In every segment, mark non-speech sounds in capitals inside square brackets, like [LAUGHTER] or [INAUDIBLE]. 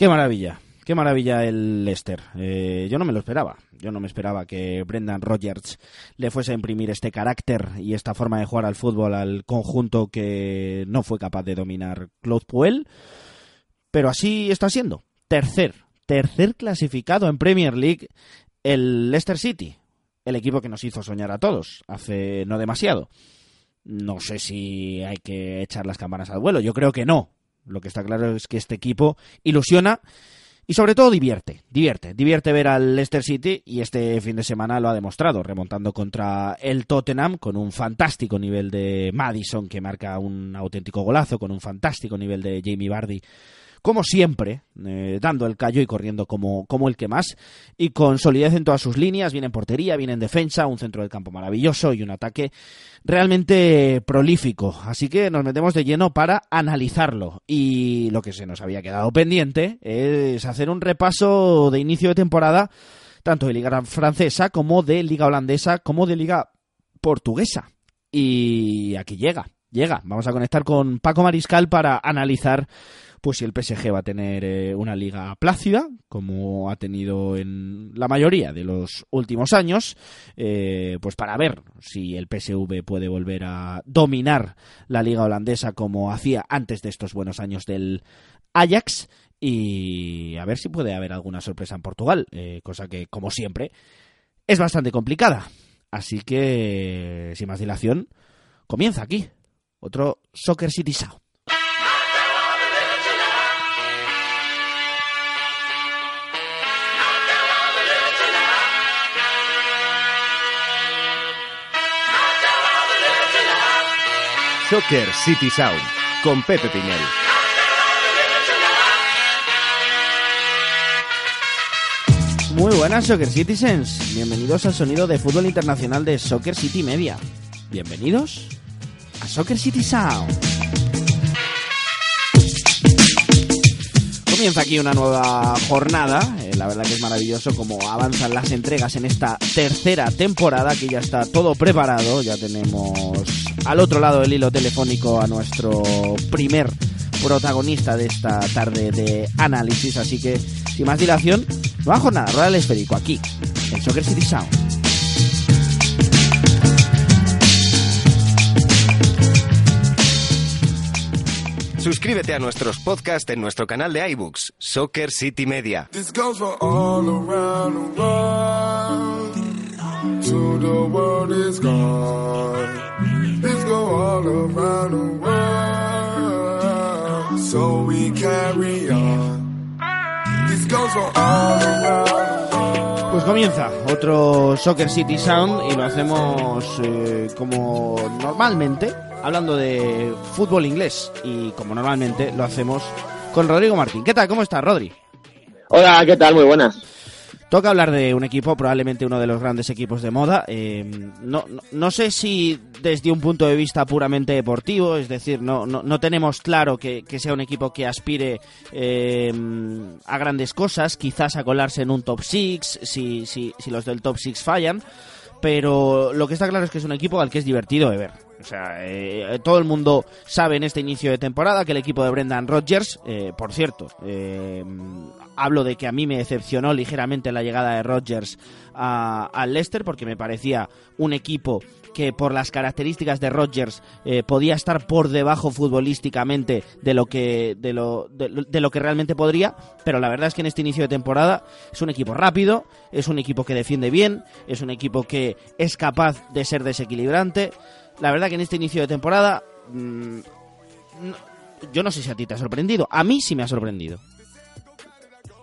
Qué maravilla, qué maravilla el Leicester. Eh, yo no me lo esperaba. Yo no me esperaba que Brendan Rodgers le fuese a imprimir este carácter y esta forma de jugar al fútbol al conjunto que no fue capaz de dominar Claude Puel. Pero así está siendo. Tercer, tercer clasificado en Premier League el Leicester City, el equipo que nos hizo soñar a todos hace no demasiado. No sé si hay que echar las campanas al vuelo, yo creo que no. Lo que está claro es que este equipo ilusiona y sobre todo divierte, divierte, divierte ver al Leicester City y este fin de semana lo ha demostrado, remontando contra el Tottenham con un fantástico nivel de Madison que marca un auténtico golazo, con un fantástico nivel de Jamie Vardy como siempre, eh, dando el callo y corriendo como, como el que más, y con solidez en todas sus líneas, bien en portería, bien en defensa, un centro del campo maravilloso y un ataque realmente prolífico. Así que nos metemos de lleno para analizarlo. Y lo que se nos había quedado pendiente es hacer un repaso de inicio de temporada, tanto de Liga Francesa como de Liga Holandesa, como de Liga Portuguesa. Y aquí llega, llega. Vamos a conectar con Paco Mariscal para analizar pues si el PSG va a tener eh, una liga plácida, como ha tenido en la mayoría de los últimos años, eh, pues para ver si el PSV puede volver a dominar la liga holandesa como hacía antes de estos buenos años del Ajax y a ver si puede haber alguna sorpresa en Portugal, eh, cosa que como siempre es bastante complicada. Así que, sin más dilación, comienza aquí otro Soccer City Sound. Soccer City Sound con Pepe Pinel. Muy buenas Soccer Citizens, bienvenidos al sonido de fútbol internacional de Soccer City Media. Bienvenidos a Soccer City Sound. Comienza aquí una nueva jornada, eh, la verdad que es maravilloso como avanzan las entregas en esta tercera temporada, que ya está todo preparado, ya tenemos al otro lado del hilo telefónico a nuestro primer protagonista de esta tarde de análisis, así que sin más dilación, nueva jornada, rueda el esférico aquí, en Soccer City Sound. Suscríbete a nuestros podcasts en nuestro canal de iBooks, Soccer City Media. This goes for all around the world. To the world is gone. This go all around the world. So we carry on. This goes for all around the world. Pues comienza otro Soccer City Sound y lo hacemos eh, como normalmente, hablando de fútbol inglés y como normalmente lo hacemos con Rodrigo Martín. ¿Qué tal? ¿Cómo estás, Rodri? Hola, ¿qué tal? Muy buenas. Toca hablar de un equipo, probablemente uno de los grandes equipos de moda. Eh, no, no, sé si desde un punto de vista puramente deportivo, es decir, no, no, no tenemos claro que, que sea un equipo que aspire eh, a grandes cosas, quizás a colarse en un top 6, si, si, si los del top 6 fallan. Pero lo que está claro es que es un equipo al que es divertido de ver. O sea, eh, todo el mundo sabe en este inicio de temporada que el equipo de Brendan Rodgers, eh, por cierto, eh, hablo de que a mí me decepcionó ligeramente la llegada de Rodgers al Leicester porque me parecía un equipo que por las características de Rodgers eh, podía estar por debajo futbolísticamente de lo que de lo, de, lo- que realmente podría, pero la verdad es que en este inicio de temporada es un equipo rápido, es un equipo que defiende bien, es un equipo que es capaz de ser desequilibrante. La verdad que en este inicio de temporada mm, yo no sé si a ti te ha sorprendido, a mí sí me ha sorprendido.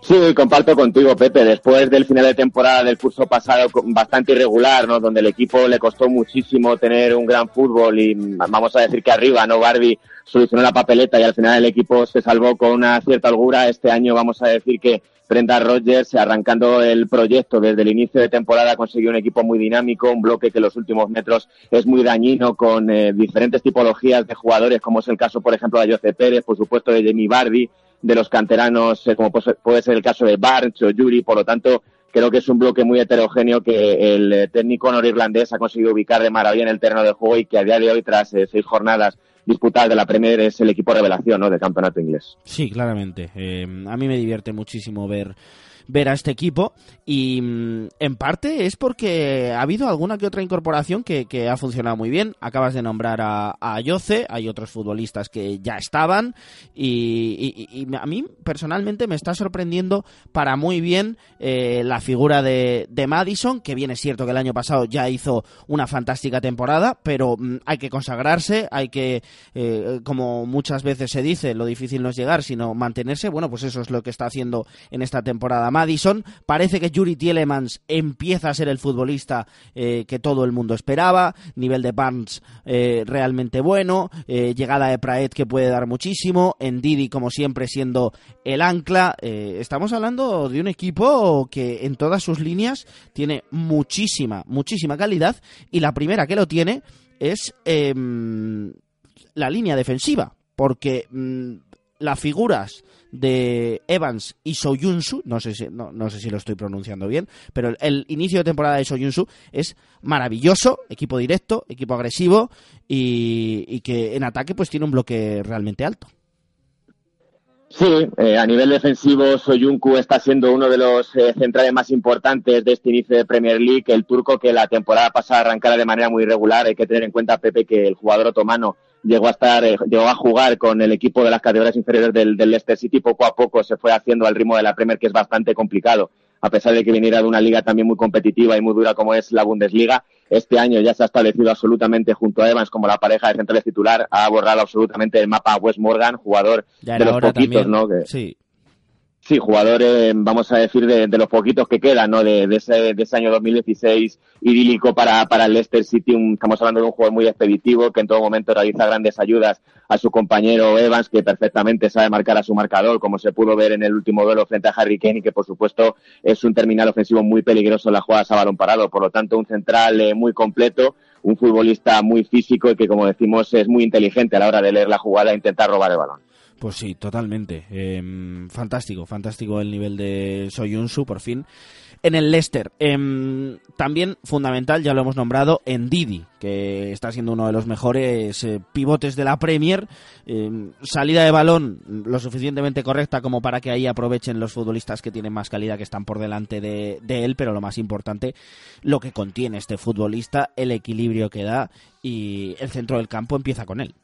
Sí, comparto contigo, Pepe. Después del final de temporada del curso pasado, bastante irregular, ¿no? Donde el equipo le costó muchísimo tener un gran fútbol y vamos a decir que arriba, ¿no? Barbie solucionó la papeleta y al final el equipo se salvó con una cierta holgura. Este año vamos a decir que Brenda Rogers, arrancando el proyecto desde el inicio de temporada, consiguió un equipo muy dinámico, un bloque que en los últimos metros es muy dañino con eh, diferentes tipologías de jugadores, como es el caso, por ejemplo, de Jose Pérez, por supuesto, de Jamie Bardi, de los canteranos, eh, como puede ser- el caso de Barnes o Yuri, por lo tanto, creo que es un bloque muy heterogéneo que el eh, técnico norirlandés ha conseguido ubicar de maravilla en el terreno de juego y que a día de hoy, tras eh, seis jornadas disputar de la Premier es el equipo revelación ¿no? del campeonato inglés. Sí, claramente. A mí me divierte muchísimo ver ver a este equipo y mm, en parte es porque ha habido alguna que otra incorporación que, ha funcionado muy bien. Acabas de nombrar a, a Ayoce, hay otros futbolistas que ya estaban y, a mí personalmente me está sorprendiendo para muy bien eh, la figura de, de, Madison, que bien es cierto que el año pasado ya hizo una fantástica temporada, pero mm, hay que consagrarse, hay que, eh, como muchas veces se dice, lo difícil no es llegar, sino mantenerse. Bueno, pues eso es lo que está haciendo en esta temporada Madison. Parece que Yuri Tielemans empieza a ser el futbolista eh, que todo el mundo esperaba. Nivel de Barnes eh, realmente bueno. Eh, llegada de Praet que puede dar muchísimo. En Didi, como siempre, siendo el ancla. Estamos hablando de un equipo que en todas sus líneas tiene muchísima, muchísima calidad. Y la primera que lo tiene es em, la línea defensiva. Porque mm, las figuras de Evans y Soyunsu, no sé si, no, no sé si lo estoy pronunciando bien, pero el, inicio de temporada de Soyunsu es maravilloso, equipo directo, equipo agresivo y, y que en ataque pues tiene un bloque realmente alto. Sí, eh, a nivel defensivo, Soyuncu está siendo uno de los eh, centrales más importantes de este inicio de Premier League. El turco que la temporada pasada arrancara de manera muy irregular. Hay que tener en cuenta, Pepe, que el jugador otomano llegó a estar, eh, llegó a jugar con el equipo de las categorías inferiores del, del Leicester City. Poco a poco se fue haciendo al ritmo de la Premier, que es bastante complicado a pesar de que viniera de una liga también muy competitiva y muy dura como es la Bundesliga. Este año ya se ha establecido absolutamente junto a Evans como la pareja de centrales titular, ha borrado absolutamente el mapa a Wes Morgan, jugador de los poquitos, también. ¿no? Que, sí. Sí, jugador, eh, vamos a decir, de, de, los poquitos que quedan, ¿no? De, de, ese, de ese año 2016 idílico para, para el Leicester City. Un, estamos hablando de un jugador muy expeditivo que en todo momento realiza grandes ayudas a su compañero Evans, que perfectamente sabe marcar a su marcador, como se pudo ver en el último duelo frente a Harry Kane, y que por supuesto es un terminal ofensivo muy peligroso en las jugadas a balón parado. Por lo tanto, un central eh, muy completo, un futbolista muy físico y que, como decimos, es muy inteligente a la hora de leer la jugada e intentar robar el balón. Pues sí, totalmente. Eh, fantástico, fantástico el nivel de Soyunsu, por fin. En el Leicester, eh, también fundamental, ya lo hemos nombrado, en Didi, que está siendo uno de los mejores eh, pivotes de la Premier. Eh, salida de balón lo suficientemente correcta como para que ahí aprovechen los futbolistas que tienen más calidad, que están por delante de, de él, pero lo más importante, lo que contiene este futbolista, el equilibrio que da y el centro del campo empieza con él.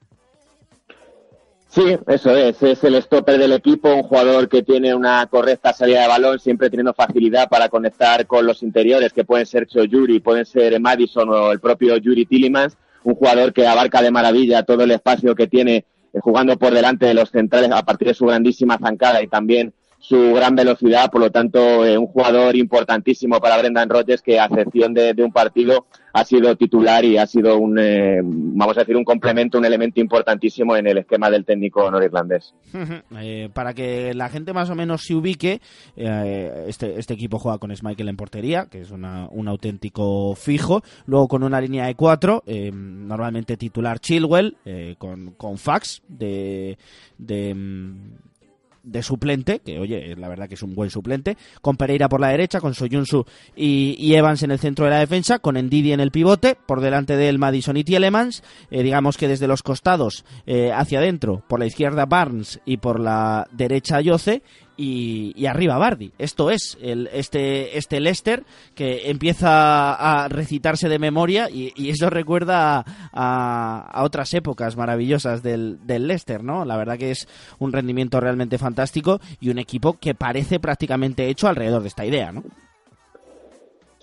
Sí, eso es. Es el stopper del equipo, un jugador que tiene una correcta salida de balón, siempre teniendo facilidad para conectar con los interiores, que pueden ser Yuri, pueden ser Madison o el propio Yuri Tillemans. Un jugador que abarca de maravilla todo el espacio que tiene eh, jugando por delante de los centrales a partir de su grandísima zancada y también su gran velocidad, por lo tanto, eh, un jugador importantísimo para Brendan Rodgers que a excepción de, de, un partido ha sido titular y ha sido un, eh, vamos a decir, un complemento, un elemento importantísimo en el esquema del técnico norirlandés. [LAUGHS] eh, para que la gente más o menos se ubique, eh, este, este equipo juega con Schmeichel en portería, que es una, un auténtico fijo, luego con una línea de cuatro, normalmente titular Chilwell, con, con Fax de... de de suplente, que oye, la verdad que es un buen suplente, con Pereira por la derecha, con Soyunsu y, y, Evans en el centro de la defensa, con Ndidi en el pivote, por delante de él Madison y Tielemans, eh, digamos que desde los costados eh, hacia adentro, por la izquierda Barnes y por la derecha Yoce, y, arriba Bardi. Esto es el, este, este Leicester que empieza a recitarse de memoria y, y eso recuerda a, otras épocas maravillosas del, del Leicester, ¿no? La verdad que es un rendimiento realmente fantástico y un equipo que parece prácticamente hecho alrededor de esta idea, ¿no?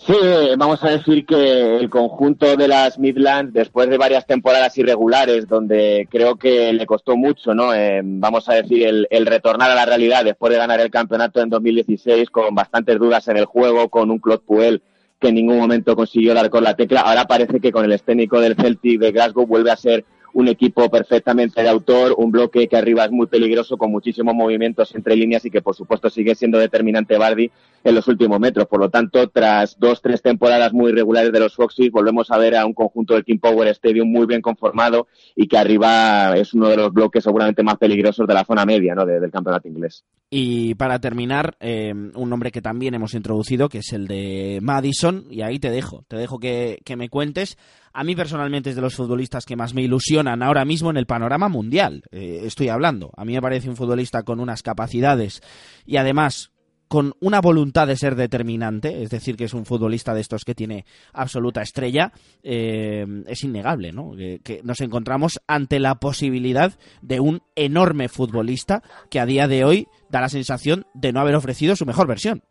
Sí, vamos a decir que el conjunto de las Midlands, después de varias temporadas irregulares, donde creo que le costó mucho, ¿no? Eh, vamos a decir, el, el, retornar a la realidad después de ganar el campeonato en 2016 con bastantes dudas en el juego, con un Claude Puel que en ningún momento consiguió dar con la tecla. Ahora parece que con el esténico del Celtic de Glasgow vuelve a ser un equipo perfectamente de autor, un bloque que arriba es muy peligroso con muchísimos movimientos entre líneas y que por supuesto sigue siendo determinante Bardi en los últimos metros. Por lo tanto, tras dos, tres temporadas muy regulares de los Foxys, volvemos a ver a un conjunto del King Power Stadium muy bien conformado y que arriba es uno de los bloques seguramente más peligrosos de la zona media ¿no? de, del campeonato inglés. Y para terminar, eh, un nombre que también hemos introducido, que es el de Madison, y ahí te dejo, te dejo que, que me cuentes a mí personalmente es de los futbolistas que más me ilusionan ahora mismo en el panorama mundial. Eh, estoy hablando. A mí me parece un futbolista con unas capacidades y además con una voluntad de ser determinante, es decir, que es un futbolista de estos que tiene absoluta estrella, eh, es innegable, ¿no? que, nos encontramos ante la posibilidad de un enorme futbolista que a día de hoy da la sensación de no haber ofrecido su mejor versión.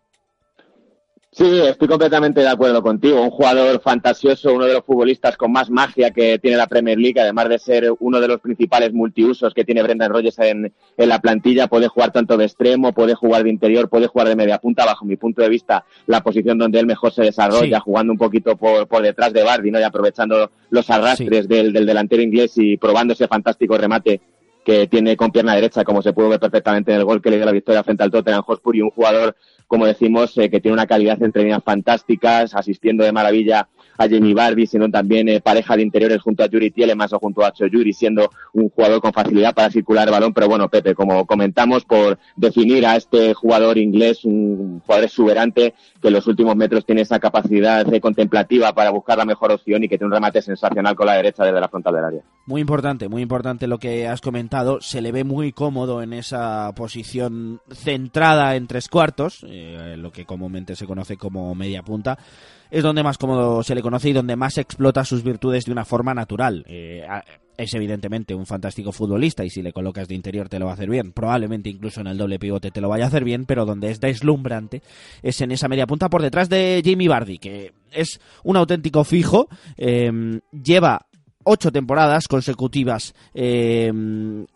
Sí, estoy completamente de acuerdo contigo. Un jugador fantasioso, uno de los futbolistas con más magia que tiene la Premier League, además de ser uno de los principales multiusos que tiene Brendan Rodgers en, la plantilla. Puede jugar tanto de extremo, puede jugar de interior, puede jugar de media punta. Bajo mi punto de vista, la posición donde él mejor se desarrolla, jugando un poquito por, por detrás de Bardi, ¿no? Y aprovechando los arrastres del, del delantero inglés y probando ese fantástico remate que tiene con pierna derecha, como se pudo ver perfectamente en el gol que le dio la victoria frente al Tottenham Hotspur y un jugador como decimos, eh, que tiene una calidad entre líneas fantásticas, asistiendo de maravilla a Jamie Bardi, siendo también eh, pareja de interiores junto a Yuri Tielemans o junto a Yuri, siendo un jugador con facilidad para circular el balón. Pero bueno, Pepe, como comentamos, por definir a este jugador inglés, un jugador exuberante que en los últimos metros tiene esa capacidad de contemplativa para buscar la mejor opción y que tiene un remate sensacional con la derecha desde la frontal del área. Muy importante, muy importante lo que has comentado. Se le ve muy cómodo en esa posición centrada en tres cuartos, eh, lo que comúnmente se conoce como media punta es donde más cómodo se le conoce y donde más explota sus virtudes de una forma natural. Eh, es evidentemente un fantástico futbolista y si le colocas de interior te lo va a hacer bien. Probablemente incluso en el doble pivote te lo vaya a hacer bien, pero donde es deslumbrante es en esa media punta por detrás de Jamie Bardi, que es un auténtico fijo. Eh, lleva ocho temporadas consecutivas eh,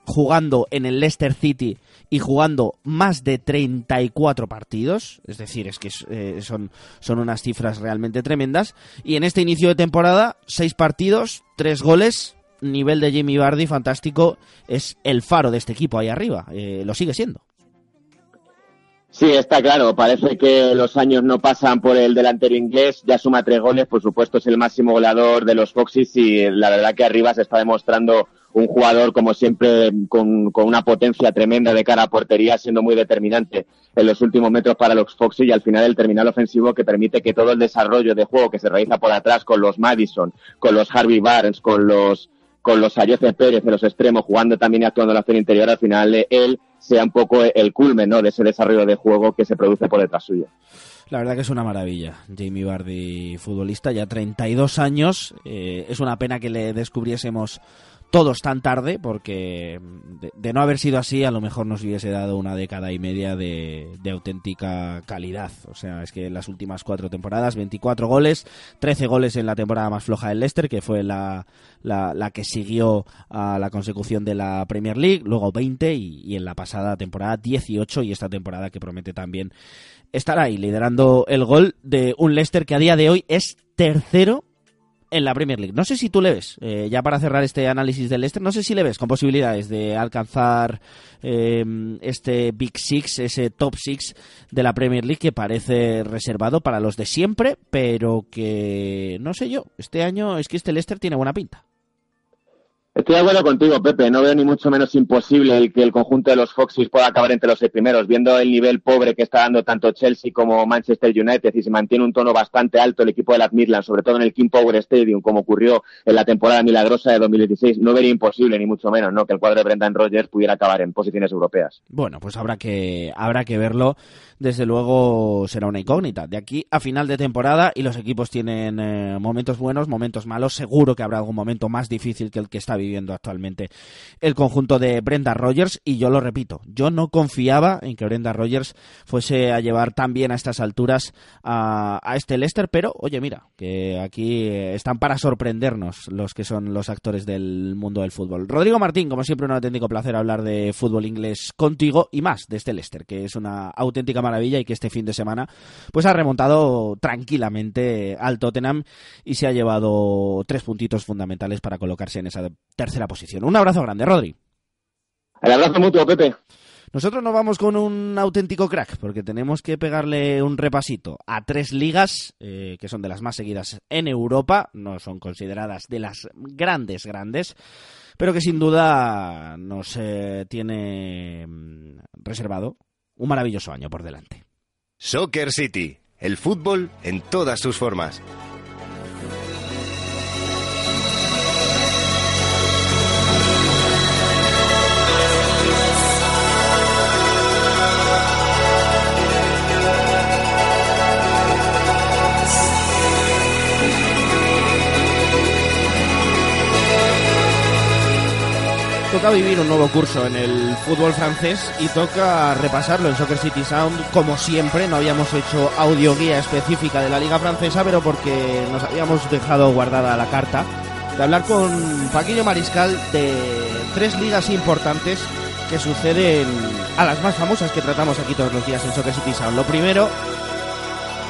jugando en el Leicester City y jugando más de 34 partidos, es decir, es que eh, son, son unas cifras realmente tremendas, y en este inicio de temporada, seis partidos, tres goles, nivel de Jamie Vardy fantástico, es el faro de este equipo ahí arriba, eh, lo sigue siendo. Sí, está claro. Parece que los años no pasan por el delantero inglés. Ya suma tres goles. Por supuesto, es el máximo goleador de los Foxes y la verdad que arriba se está demostrando un jugador, como siempre, con, una potencia tremenda de cara a portería, siendo muy determinante en los últimos metros para los Foxes y al final el terminal ofensivo que permite que todo el desarrollo de juego que se realiza por atrás con los Madison, con los Harvey Barnes, con los con los Ayoce Pérez en los extremos, jugando también y actuando en la zona interior, al final él sea un poco el culmen ¿no? de ese desarrollo de juego que se produce por detrás suyo. La verdad que es una maravilla. Jamie Bardi, futbolista, ya 32 años. Eh, es una pena que le descubriésemos todos tan tarde, porque de, no haber sido así, a lo mejor nos hubiese dado una década y media de, auténtica calidad. O sea, es que en las últimas cuatro temporadas, 24 goles, 13 goles en la temporada más floja del Leicester, que fue la, la, que siguió a la consecución de la Premier League, luego 20 y, y en la pasada temporada 18 y esta temporada que promete también estar ahí liderando el gol de un Leicester que a día de hoy es tercero en la Premier League. No sé si tú le ves, eh, ya para cerrar este análisis del Leicester, no sé si le ves con posibilidades de alcanzar eh, este Big Six, ese Top Six de la Premier League que parece reservado para los de siempre, pero que no sé yo, este año es que este Leicester tiene buena pinta. Estoy de acuerdo contigo, Pepe. No veo ni mucho menos imposible el que el conjunto de los Foxes pueda acabar entre los seis primeros, viendo el nivel pobre que está dando tanto Chelsea como Manchester United y se mantiene un tono bastante alto el equipo de las Midlands, sobre todo en el King Power Stadium, como ocurrió en la temporada milagrosa de 2016. No vería imposible, ni mucho menos, ¿no? que el cuadro de Brendan Rodgers pudiera acabar en posiciones europeas. Bueno, pues habrá que, habrá que verlo desde luego será una incógnita. De aquí a final de temporada y los equipos tienen eh, momentos buenos, momentos malos. Seguro que habrá algún momento más difícil que el que está viviendo actualmente el conjunto de Brenda Rogers. Y yo lo repito, yo no confiaba en que Brenda Rogers fuese a llevar tan bien a estas alturas a, este Leicester, pero oye, mira, que aquí eh, están para sorprendernos los que son los actores del mundo del fútbol. Rodrigo Martín, como siempre, un auténtico placer hablar de fútbol inglés contigo y más de este Leicester, que es una auténtica maravilla y que este fin de semana pues ha remontado tranquilamente al Tottenham y se ha llevado tres puntitos fundamentales para colocarse en esa tercera posición. Un abrazo grande, Rodri. El abrazo mutuo, Pepe. Nosotros nos vamos con un auténtico crack, porque tenemos que pegarle un repasito a tres ligas, eh, que son de las más seguidas en Europa, no son consideradas de las grandes, grandes, pero que sin duda nos eh, tiene mm, reservado un maravilloso año por delante. Soccer City, el fútbol en todas sus formas. Toca vivir un nuevo curso en el fútbol francés y toca repasarlo en Soccer City Sound como siempre. No habíamos hecho audio guía específica de la liga francesa, pero porque nos habíamos dejado guardada la carta de hablar con Paquillo Mariscal de tres ligas importantes que suceden a las más famosas que tratamos aquí todos los días en Soccer City Sound. Lo primero,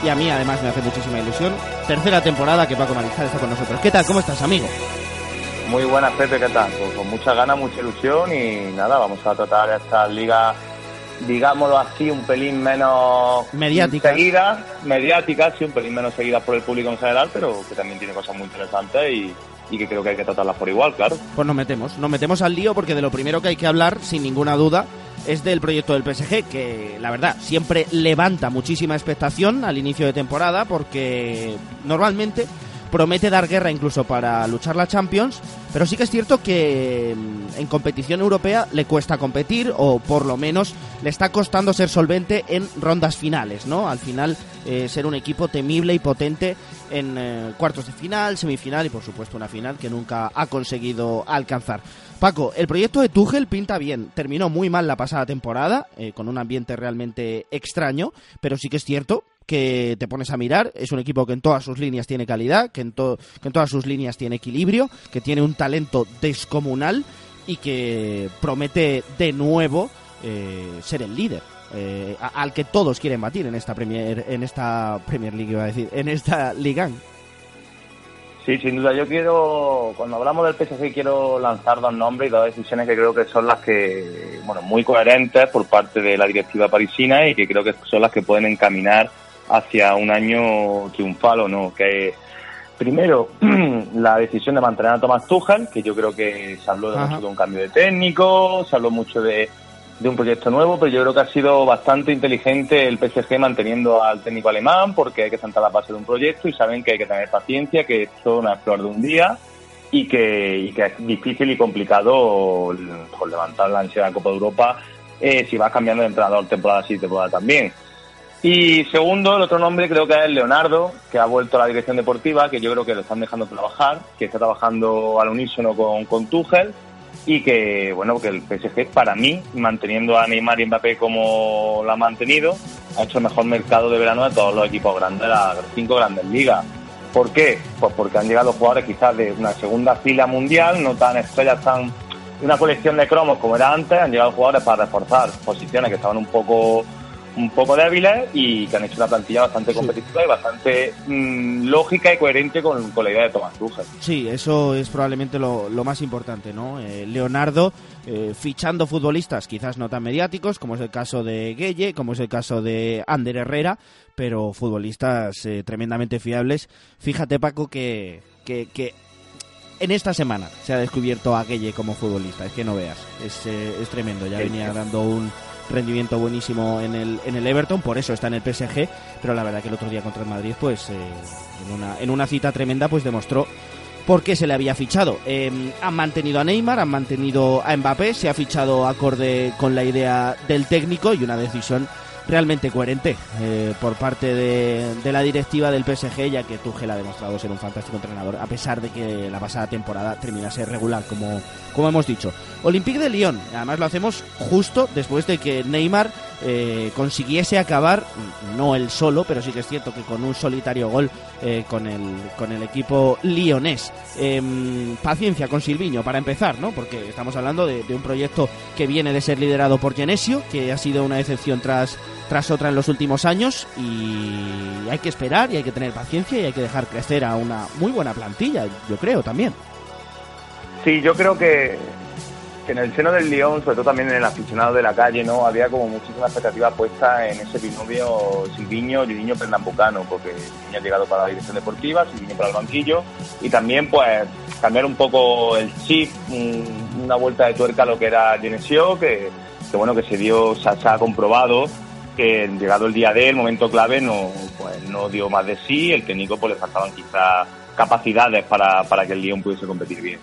y a mí además me hace muchísima ilusión, tercera temporada que Paco Mariscal está con nosotros. ¿Qué tal? ¿Cómo estás, amigo? Muy buenas, Pepe, ¿qué tal? Pues con mucha ganas, mucha ilusión y nada, vamos a tratar esta liga, digámoslo así, un pelín menos Mediática. seguida, mediática, sí, un pelín menos seguida por el público en general, pero que también tiene cosas muy interesantes y, y que creo que hay que tratarlas por igual, claro. Pues nos metemos, nos metemos al lío porque de lo primero que hay que hablar, sin ninguna duda, es del proyecto del PSG, que la verdad siempre levanta muchísima expectación al inicio de temporada porque normalmente promete dar guerra incluso para luchar la Champions, pero sí que es cierto que mm, en competición europea le cuesta competir o por lo menos le está costando ser solvente en rondas finales, ¿no? Al final eh, ser un equipo temible y potente en eh, cuartos de final, semifinal y por supuesto una final que nunca ha conseguido alcanzar. Paco, el proyecto de Tuchel pinta bien. Terminó muy mal la pasada temporada, eh, con un ambiente realmente extraño, pero sí que es cierto que te pones a mirar, es un equipo que en todas sus líneas tiene calidad, que en, to- que en todas sus líneas tiene equilibrio, que tiene un talento descomunal y que promete de nuevo eh, ser el líder. eh, al que todos quieren batir en esta Premier en esta Premier League iba a decir en esta Liga Sí, sin duda. Yo quiero, cuando hablamos del PSG, quiero lanzar dos nombres y dos decisiones que creo que son las que, bueno, muy coherentes por parte de la directiva parisina y que creo que son las que pueden encaminar hacia un año triunfal o no. Que primero, [CLEARS THROAT] la decisión de mantener a Thomas Tuchel, que yo creo que se habló de Ajá. mucho de un cambio de técnico, se habló mucho de, de un proyecto nuevo, pero yo creo que ha sido bastante inteligente el PSG manteniendo al técnico alemán porque hay que sentar la base de un proyecto y saben que hay que tener paciencia, que esto no es flor de un día y que, y que es difícil y complicado levantar la ansiedad de Copa de Europa eh, si vas cambiando de entrenador temporada sí, temporada también. Y segundo, el otro nombre creo que es Leonardo, que ha vuelto a la dirección deportiva, que yo creo que lo están dejando trabajar, que está trabajando al unísono con, con Tuchel y que, bueno, que el PSG, para mí, manteniendo a Neymar y Mbappé como lo ha mantenido, ha hecho el mejor mercado de verano de todos los equipos grandes de las cinco grandes ligas. ¿Por qué? Pues porque han llegado jugadores quizás de una segunda fila mundial, no tan estrellas, tan una colección de cromos como era antes, han llegado jugadores para reforzar posiciones que estaban un poco un poco débiles y que han hecho una plantilla bastante competitiva y bastante mm, lógica y coherente con, con la idea de Thomas Tuchel. Sí, eso es probablemente lo, lo más importante, ¿no? Eh, Leonardo eh, fichando futbolistas quizás no tan mediáticos, como es el caso de Gueye, como es el caso de Ander Herrera, pero futbolistas eh, tremendamente fiables. Fíjate, Paco, que, que, que en esta semana se ha descubierto a Gueye como futbolista. Es que no veas, es, eh, es tremendo. Ya venía dando un rendimiento buenísimo en el, en el Everton, por eso está en el PSG, pero la verdad que el otro día contra el Madrid, pues eh, en, una, en una cita tremenda, pues demostró por qué se le había fichado. Eh, han mantenido a Neymar, han mantenido a Mbappé, se ha fichado acorde con la idea del técnico y una decisión realmente coherente eh, por parte de, de la directiva del PSG, ya que Tuchel ha demostrado ser un fantástico entrenador, a pesar de que la pasada temporada terminase regular, como, como hemos dicho. Olympique de Lyon, además lo hacemos justo después de que Neymar eh, consiguiese acabar, no él solo, pero sí que es cierto que con un solitario gol eh, con, el, con el equipo lionés. Em, paciencia con Silviño para empezar, ¿no? Porque estamos hablando de, de un proyecto que viene de ser liderado por Genesio, que ha sido una decepción tras, tras otra en los últimos años y hay que esperar y hay que tener paciencia y hay que dejar crecer a una muy buena plantilla, yo creo también. Sí, yo creo que, que en el seno del Lyon, sobre todo también en el aficionado de la calle, no había como muchísima expectativa puesta en ese binomio Silviño y Niño Pernambucano, porque ha llegado para la dirección deportiva, Silviño para el banquillo, y también pues cambiar un poco el chip, un- una vuelta de tuerca a lo que era Genesio, que, bueno, que se dio, se ha comprobado que llegado el día D, el momento clave, no, pues, no dio más de sí, el técnico pues le faltaban quizás capacidades para, para que el Lyon pudiese competir bien.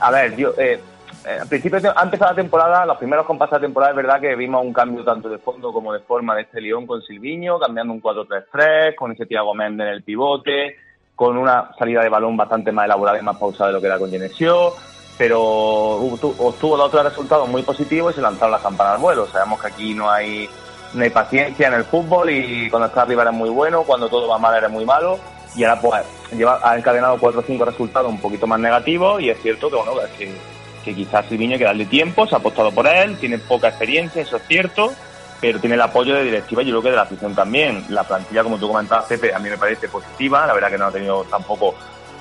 A ver, yo, eh, eh, al principio, antes de la temporada, los primeros compases de temporada, es verdad que vimos un cambio tanto de fondo como de forma de este León con Silviño, cambiando un 4-3-3, con ese Thiago Méndez en el pivote, con una salida de balón bastante más elaborada y más pausada de lo que era con Genesio. pero obtuvo dos otros resultados muy positivos y se lanzaron las campanas al vuelo. Sabemos que aquí no hay, no hay paciencia en el fútbol y cuando está arriba eres muy bueno, cuando todo va mal eres muy malo y ahora pues ha encadenado cuatro o cinco resultados un poquito más negativos y es cierto que bueno que, que quizás Silviño hay que darle tiempo, se ha apostado por él, tiene poca experiencia, eso es cierto, pero tiene el apoyo de directiva y yo creo que de la afición también. La plantilla, como tú comentabas, Pepe, a mí me parece positiva, la verdad que no ha tenido tampoco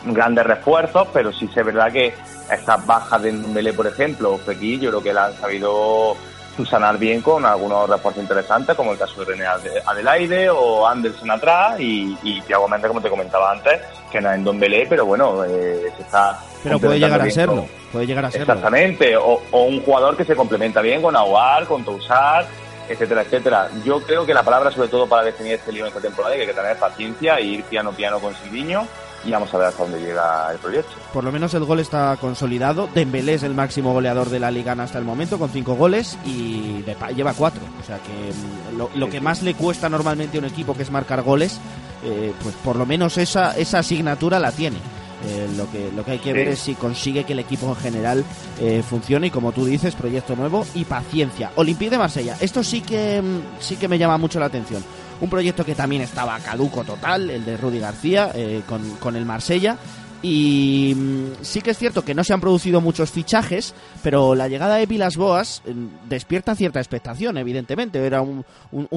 grandes refuerzos, pero sí es verdad que estas bajas de Mbele, por ejemplo, Fekir, yo creo que la han sabido subsanar bien con algunos refuerzos interesantes, como el caso de René Adelaide o Anderson atrás y, y Thiago Méndez, como te comentaba antes, que no es en Don Belé, pero bueno, eh, se está... Pero puede llegar a serlo, puede llegar a serlo. Exactamente, o, un jugador que se complementa bien con Aguar, con Toussaint, etcétera, etcétera. Yo creo que la palabra, sobre todo para definir este lío en esta temporada, es que hay que tener paciencia e ir piano piano con Silviño y vamos a ver hasta dónde llega el proyecto. Por lo menos el gol está consolidado. Dembélé es el máximo goleador de la liga hasta el momento con cinco goles y lleva cuatro. O sea que mm, lo, que más le cuesta normalmente a un equipo que es marcar goles, eh, pues por lo menos esa, esa asignatura la tiene. Eh, lo, que, lo que hay que ver es si consigue que el equipo en general eh, funcione y como tú dices, proyecto nuevo y paciencia. Olympique de Marsella, esto sí que, mm, sí que me llama mucho la atención un proyecto que también estaba caduco total, el de Rudy García, eh, con, el Marsella. Y mm, sí que es cierto que no se han producido muchos fichajes, pero la llegada de Vilas Boas mm, despierta cierta expectación, evidentemente. Era un,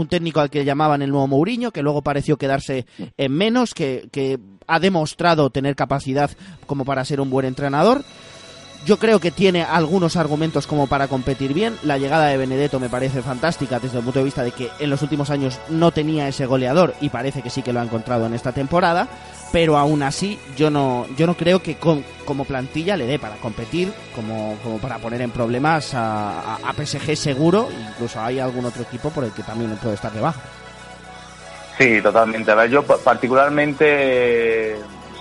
técnico al que llamaban el nuevo Mourinho, que luego pareció quedarse en menos, que, que ha demostrado tener capacidad como para ser un buen entrenador. Yo creo que tiene algunos argumentos como para competir bien. La llegada de Benedetto me parece fantástica desde el punto de vista de que en los últimos años no tenía ese goleador y parece que sí que lo ha encontrado en esta temporada. Pero aún así, yo no, yo no creo que como plantilla le dé para competir, como, para poner en problemas a, a, PSG seguro. Incluso hay algún otro equipo por el que también puede estar debajo. Sí, totalmente. A ver, yo particularmente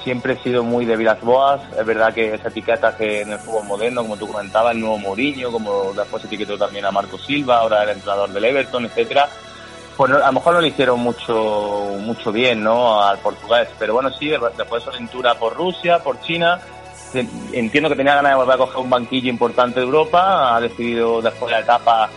siempre he sido muy de Vilas Boas. Es verdad que esa etiqueta que en el fútbol moderno, como tú comentabas, el nuevo Mourinho, como después etiquetó también a Marco Silva, ahora el entrenador del Everton, etcétera, pues a lo mejor no le hicieron mucho mucho bien ¿no? al portugués. Pero bueno, sí, después de su aventura por Rusia, por China, entiendo que tenía ganas de volver a coger un banquillo importante de Europa, ha decidido después de la etapa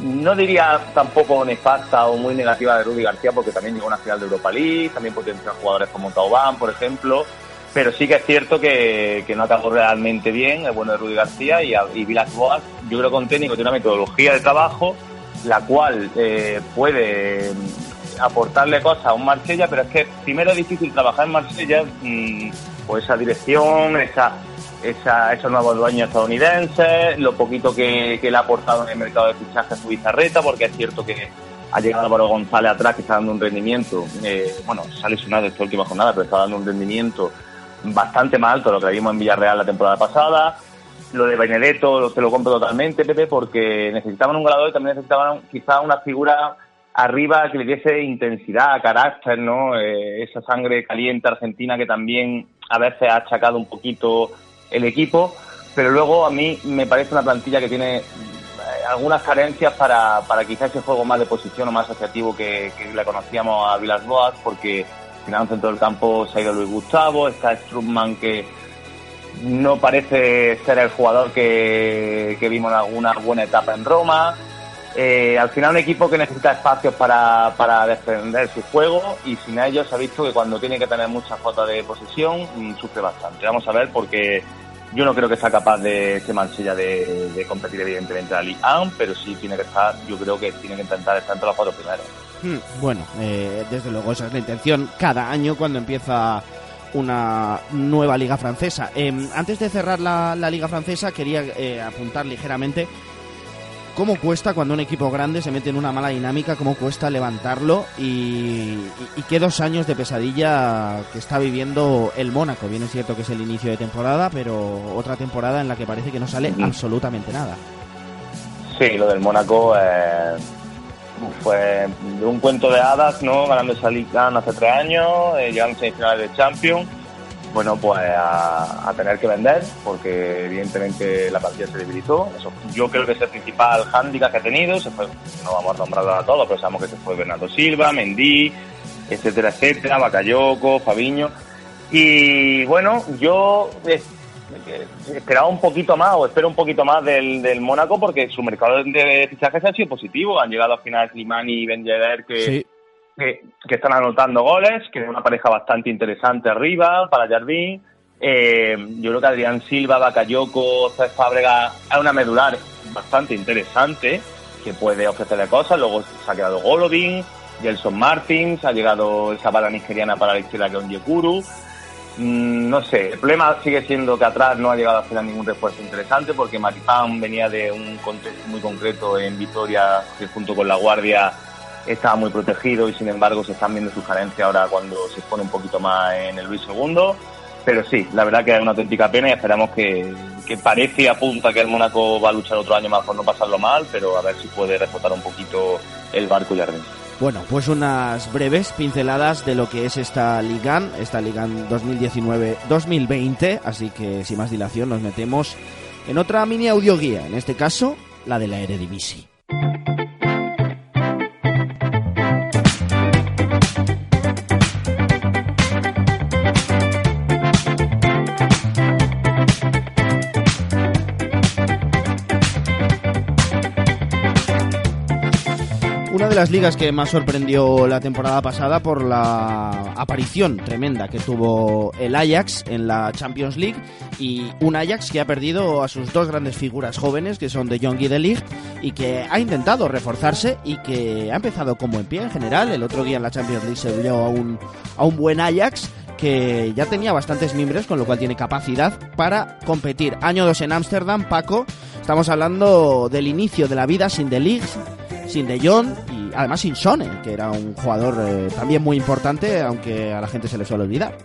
no diría tampoco nefasta o muy negativa de Rudy García, porque también llegó a una final de Europa League, también potenció jugadores como Taubán, por ejemplo, pero sí que es cierto que, no acabó realmente bien el bueno de Rudy García y, y Vilas Boas, yo creo que un técnico tiene una metodología de trabajo la cual eh, puede aportarle cosas a un Marsella, pero es que primero es difícil trabajar en Marsella, mm, por esa dirección, esa esa, esos nuevos dueños estadounidenses, lo poquito que, le ha aportado en el mercado de fichajes su bizarreta, porque es cierto que ha llegado Álvaro González atrás, que está dando un rendimiento, eh, bueno, se ha lesionado esta última jornada, pero está dando un rendimiento bastante más alto lo que vimos en Villarreal la temporada pasada. Lo de Benedetto te lo compro totalmente, Pepe, porque necesitaban un goleador y también necesitaban quizá una figura arriba que le diese intensidad, carácter, ¿no? Eh, esa sangre caliente argentina que también a veces ha achacado un poquito el equipo, pero luego a mí me parece una plantilla que tiene eh, algunas carencias para, para quizás ese juego más de posición o más asociativo que, que le conocíamos a Vilas Boas, porque en el centro del campo se ha ido Luis Gustavo, está Strumman que no parece ser el jugador que, que vimos en alguna buena etapa en Roma. Eh, al final un equipo que necesita espacios para, para defender su juego y sin ellos se ha visto que cuando tiene que tener mucha fotos de posesión mm, sufre bastante. Vamos a ver porque yo no creo que sea capaz de ese Mansilla de, competir evidentemente a Ligue 1, pero sí tiene que estar, yo creo que tiene que intentar estar entre los cuatro primero. Hmm, bueno, eh, desde luego esa es la intención cada año cuando empieza una nueva liga francesa. Em, antes de cerrar la, liga francesa quería eh, apuntar ligeramente cómo cuesta cuando un equipo grande se mete en una mala dinámica, cómo cuesta levantarlo y, qué dos años de pesadilla que está viviendo el Mónaco. Bien es cierto que es el inicio de temporada, pero otra temporada en la que parece que no sale absolutamente nada. Sí, lo del Mónaco eh, fue un cuento de hadas, ¿no? Ganando esa Liga hace tres años, eh, llegando a semifinales de Champions bueno, pues a, tener que vender, porque evidentemente la partida se debilitó. Eso, yo creo que es el principal hándicap que ha tenido. Se fue, no vamos a nombrar a todos, pero sabemos que se fue Bernardo Silva, Mendy, etcétera, etcétera, Bacayoco, Fabiño. Y bueno, yo esperaba un poquito más o espero un poquito más del, del Mónaco porque su mercado de fichajes ha sido positivo. Han llegado al final Slimani y Ben que, que, están anotando goles, que es una pareja bastante interesante arriba para Jardín. Eh, yo creo que Adrián Silva, Bakayoko, Cés Fábrega es una medular bastante interesante que puede ofrecerle cosas. Luego se ha quedado Golovin, Gelson Martins, ha llegado esa bala nigeriana para la izquierda que es. Mm, no sé, el problema sigue siendo que atrás no ha llegado a hacer ningún refuerzo interesante porque Maripán venía de un contexto muy concreto en Vitoria que junto con la Guardia estaba muy protegido y sin embargo se están viendo sus carencias ahora cuando se expone un poquito más en el Luis II. Pero sí, la verdad que es una auténtica pena y esperamos que, que parece y apunta que el Mónaco va a luchar otro año más por no pasarlo mal, pero a ver si puede reflotar un poquito el barco y Jardín. Bueno, pues unas breves pinceladas de lo que es esta Ligan, esta Ligan 2019-2020, así que sin más dilación nos metemos en otra mini audioguía, en este caso la de la Eredivisie. Las ligas que más sorprendió la temporada pasada por la aparición tremenda que tuvo el Ajax en la Champions League y un Ajax que ha perdido a sus dos grandes figuras jóvenes que son De Jong y De Ligt y que ha intentado reforzarse y que ha empezado como en pie en general. El otro día en la Champions League se vio a un, a un buen Ajax que ya tenía bastantes miembros, con lo cual tiene capacidad para competir. Año 2 en Ámsterdam, Paco. Estamos hablando del inicio de la vida sin De Ligt sin De Jong y además sin Sone, que era un jugador eh, también muy importante, aunque a la gente se le suele olvidar.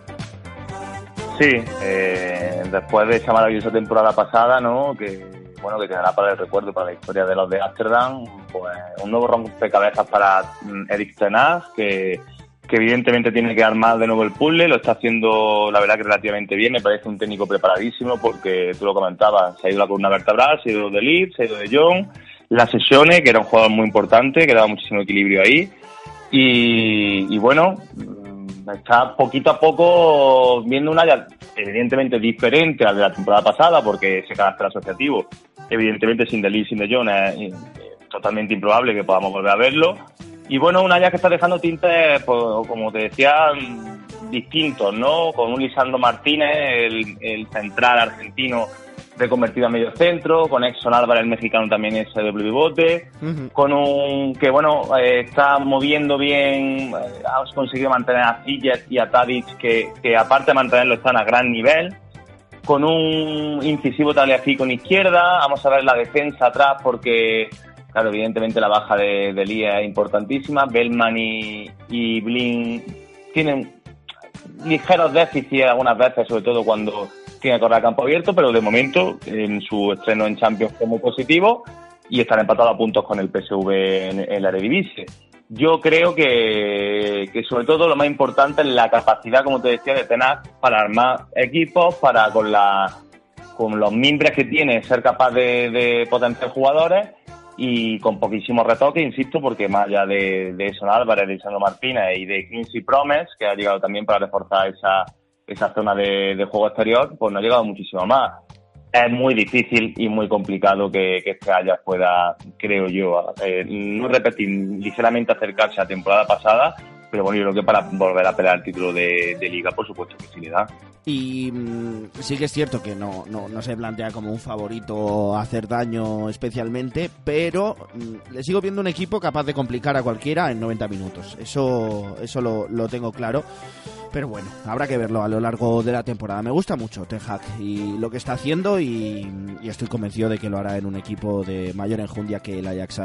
Sí, eh, después de esa maravillosa temporada pasada, ¿no? Que bueno, que quedará para el recuerdo, para la historia de los de Amsterdam, pues un nuevo rompecabezas para mm, Eric Tenaz, que, que evidentemente tiene que armar de nuevo el puzzle, lo está haciendo la verdad que relativamente bien, me parece un técnico preparadísimo porque tú lo comentabas, se ha ido la columna vertebral, se ha ido de Leeds, se ha ido de Jong, la Sesione, que era un jugador muy importante, que daba muchísimo equilibrio ahí. Y, bueno, mm, está poquito a poco viendo una evidentemente diferente a la de la temporada pasada, porque ese carácter asociativo, evidentemente sin Delis, sin De Jong, es totalmente improbable que podamos volver a verlo. Y bueno, una ya que está dejando tintes, pues, como te decía, distintos, ¿no? Con un Lisandro Martínez, el central argentino, reconvertido a medio centro, con Exxon Álvarez, el mexicano también es W bote, con un que bueno, eh, está moviendo bien, eh, ha conseguido mantener a Ziyech y a Tadic, que, que aparte de mantenerlo están a gran nivel, con un incisivo con izquierda, vamos a ver la defensa atrás porque, claro, evidentemente la baja de, de Lía es importantísima, Bellman y, y Blin tienen ligeros déficits algunas veces, sobre todo cuando tiene que correr campo abierto, pero de momento en su estreno en Champions fue muy positivo y están empatados a puntos con el PSV en, la Eredivisie. Yo creo que, que, sobre todo lo más importante es la capacidad, como te decía, de tener para armar equipos, para con la con los mimbres que tiene ser capaz de, de potenciar jugadores y con poquísimos retoques, insisto, porque más allá de, de Son Álvarez, de Lisandro Martínez y de Quincy Promes, que ha llegado también para reforzar esa, esa zona de, juego exterior, pues no ha llegado muchísimo más. Es muy difícil y muy complicado que, que este Ajax pueda, creo yo, eh, no repetir, ligeramente acercarse a temporada pasada, pero bueno, yo creo que para volver a pelear el título de, liga, por supuesto que sí le da. Y mm, sí que es cierto que no, no, no, se plantea como un favorito hacer daño especialmente, pero mm, le sigo viendo un equipo capaz de complicar a cualquiera en 90 minutos. Eso, eso lo, lo tengo claro. Pero bueno, habrá que verlo a lo largo de la temporada. Me gusta mucho Ten Hag y lo que está haciendo y, estoy convencido de que lo hará en un equipo de mayor enjundia que el Ajax